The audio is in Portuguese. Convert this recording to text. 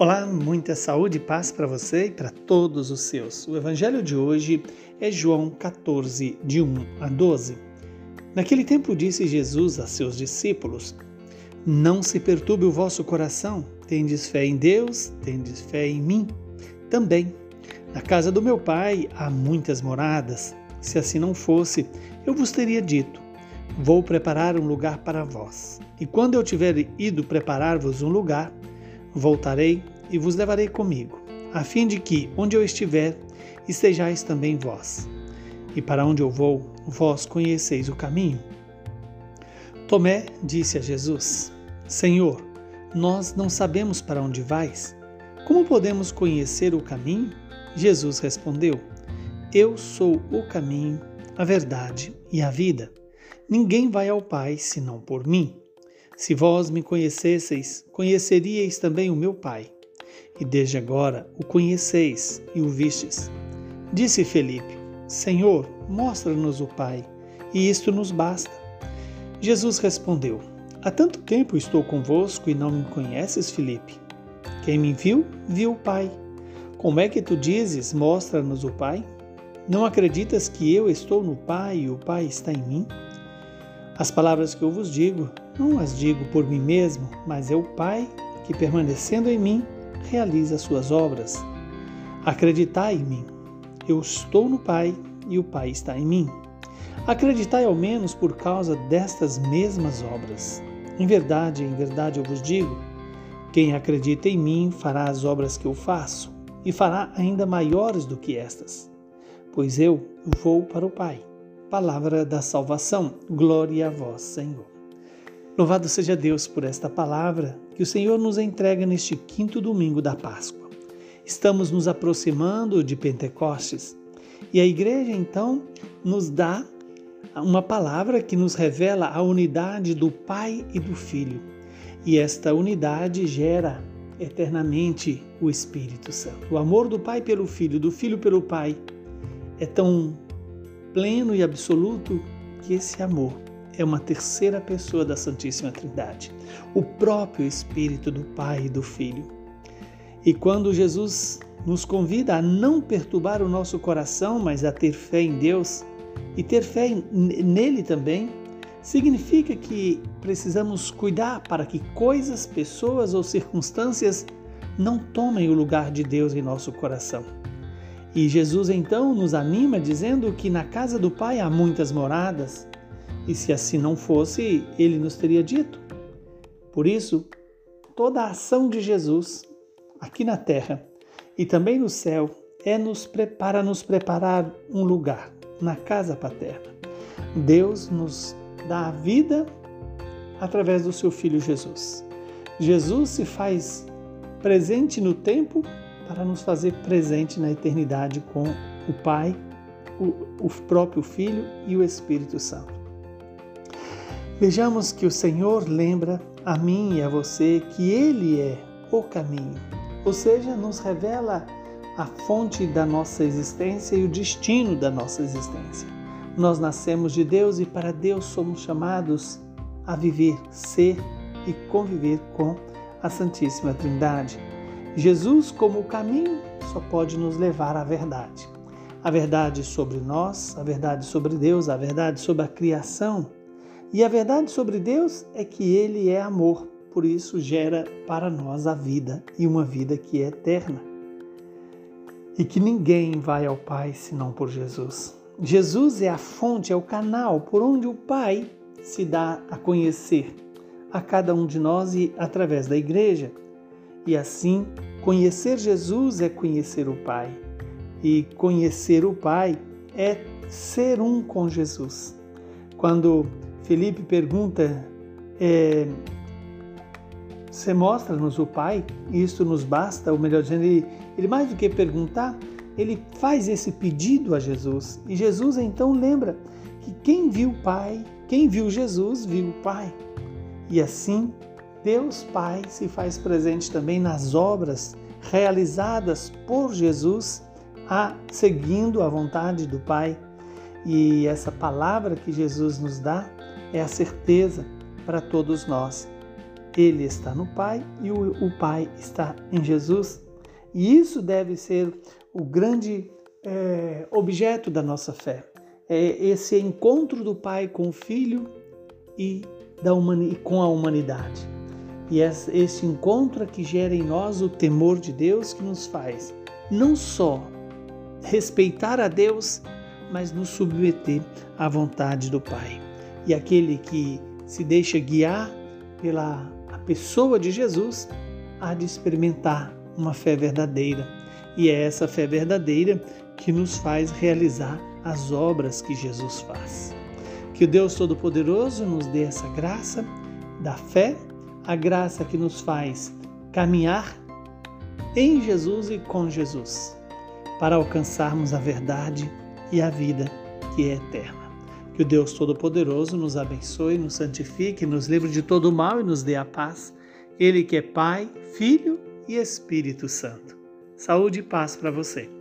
Olá, muita saúde e paz para você e para todos os seus. O evangelho de hoje é João 14, de 1 a 12. Naquele tempo disse Jesus a seus discípulos: Não se perturbe o vosso coração, tendes fé em Deus, tendes fé em mim também. Na casa do meu pai há muitas moradas. Se assim não fosse, eu vos teria dito: Vou preparar um lugar para vós. E quando eu tiver ido preparar-vos um lugar, Voltarei e vos levarei comigo, a fim de que, onde eu estiver, estejais também vós. E para onde eu vou, vós conheceis o caminho. Tomé disse a Jesus: Senhor, nós não sabemos para onde vais. Como podemos conhecer o caminho? Jesus respondeu: Eu sou o caminho, a verdade e a vida. Ninguém vai ao Pai senão por mim. Se vós me conhecesseis, conheceríeis também o meu Pai. E desde agora o conheceis e o vistes. Disse Felipe: Senhor, mostra-nos o Pai, e isto nos basta. Jesus respondeu: Há tanto tempo estou convosco e não me conheces, Felipe? Quem me viu, viu o Pai. Como é que tu dizes: Mostra-nos o Pai? Não acreditas que eu estou no Pai e o Pai está em mim? As palavras que eu vos digo, não as digo por mim mesmo, mas é o Pai que, permanecendo em mim, realiza suas obras. Acreditai em mim. Eu estou no Pai e o Pai está em mim. Acreditai ao menos por causa destas mesmas obras. Em verdade, em verdade eu vos digo: quem acredita em mim fará as obras que eu faço, e fará ainda maiores do que estas, pois eu vou para o Pai. Palavra da salvação. Glória a vós, Senhor. Louvado seja Deus por esta palavra que o Senhor nos entrega neste quinto domingo da Páscoa. Estamos nos aproximando de Pentecostes e a igreja então nos dá uma palavra que nos revela a unidade do Pai e do Filho. E esta unidade gera eternamente o Espírito Santo. O amor do Pai pelo Filho, do Filho pelo Pai, é tão pleno e absoluto que esse amor é uma terceira pessoa da Santíssima Trindade, o próprio Espírito do Pai e do Filho. E quando Jesus nos convida a não perturbar o nosso coração, mas a ter fé em Deus e ter fé nele também, significa que precisamos cuidar para que coisas, pessoas ou circunstâncias não tomem o lugar de Deus em nosso coração. E Jesus então nos anima dizendo que na casa do Pai há muitas moradas, e se assim não fosse, ele nos teria dito. Por isso, toda a ação de Jesus aqui na terra e também no céu é nos para nos preparar um lugar na casa paterna. Deus nos dá a vida através do seu filho Jesus. Jesus se faz presente no tempo para nos fazer presente na eternidade com o Pai, o, o próprio Filho e o Espírito Santo. Vejamos que o Senhor lembra a mim e a você que Ele é o caminho, ou seja, nos revela a fonte da nossa existência e o destino da nossa existência. Nós nascemos de Deus e para Deus somos chamados a viver, ser e conviver com a Santíssima Trindade. Jesus, como o caminho, só pode nos levar à verdade. A verdade sobre nós, a verdade sobre Deus, a verdade sobre a criação. E a verdade sobre Deus é que Ele é amor, por isso gera para nós a vida e uma vida que é eterna. E que ninguém vai ao Pai senão por Jesus. Jesus é a fonte, é o canal por onde o Pai se dá a conhecer a cada um de nós e através da igreja. E assim Conhecer Jesus é conhecer o Pai, e conhecer o Pai é ser um com Jesus. Quando Felipe pergunta, é, você mostra-nos o Pai, isso nos basta, ou melhor dizendo, ele, ele mais do que perguntar, ele faz esse pedido a Jesus. E Jesus então lembra que quem viu o Pai, quem viu Jesus, viu o Pai. E assim Deus Pai se faz presente também nas obras realizadas por Jesus, a, seguindo a vontade do Pai. E essa palavra que Jesus nos dá é a certeza para todos nós Ele está no Pai e o, Pai está em Jesus. E isso deve ser o grande é, objeto da nossa fé. É esse encontro do Pai com o Filho e da com a humanidade. E esse encontro é que gera em nós o temor de Deus que nos faz não só respeitar a Deus, mas nos submeter à vontade do Pai. E aquele que se deixa guiar pela pessoa de Jesus há de experimentar uma fé verdadeira. E é essa fé verdadeira que nos faz realizar as obras que Jesus faz. Que o Deus Todo-Poderoso nos dê essa graça da fé, a graça que nos faz caminhar em Jesus e com Jesus, para alcançarmos a verdade e a vida que é eterna. Que o Deus Todo-Poderoso nos abençoe, nos santifique, nos livre de todo mal e nos dê a paz. Ele que é Pai, Filho e Espírito Santo. Saúde e paz para você.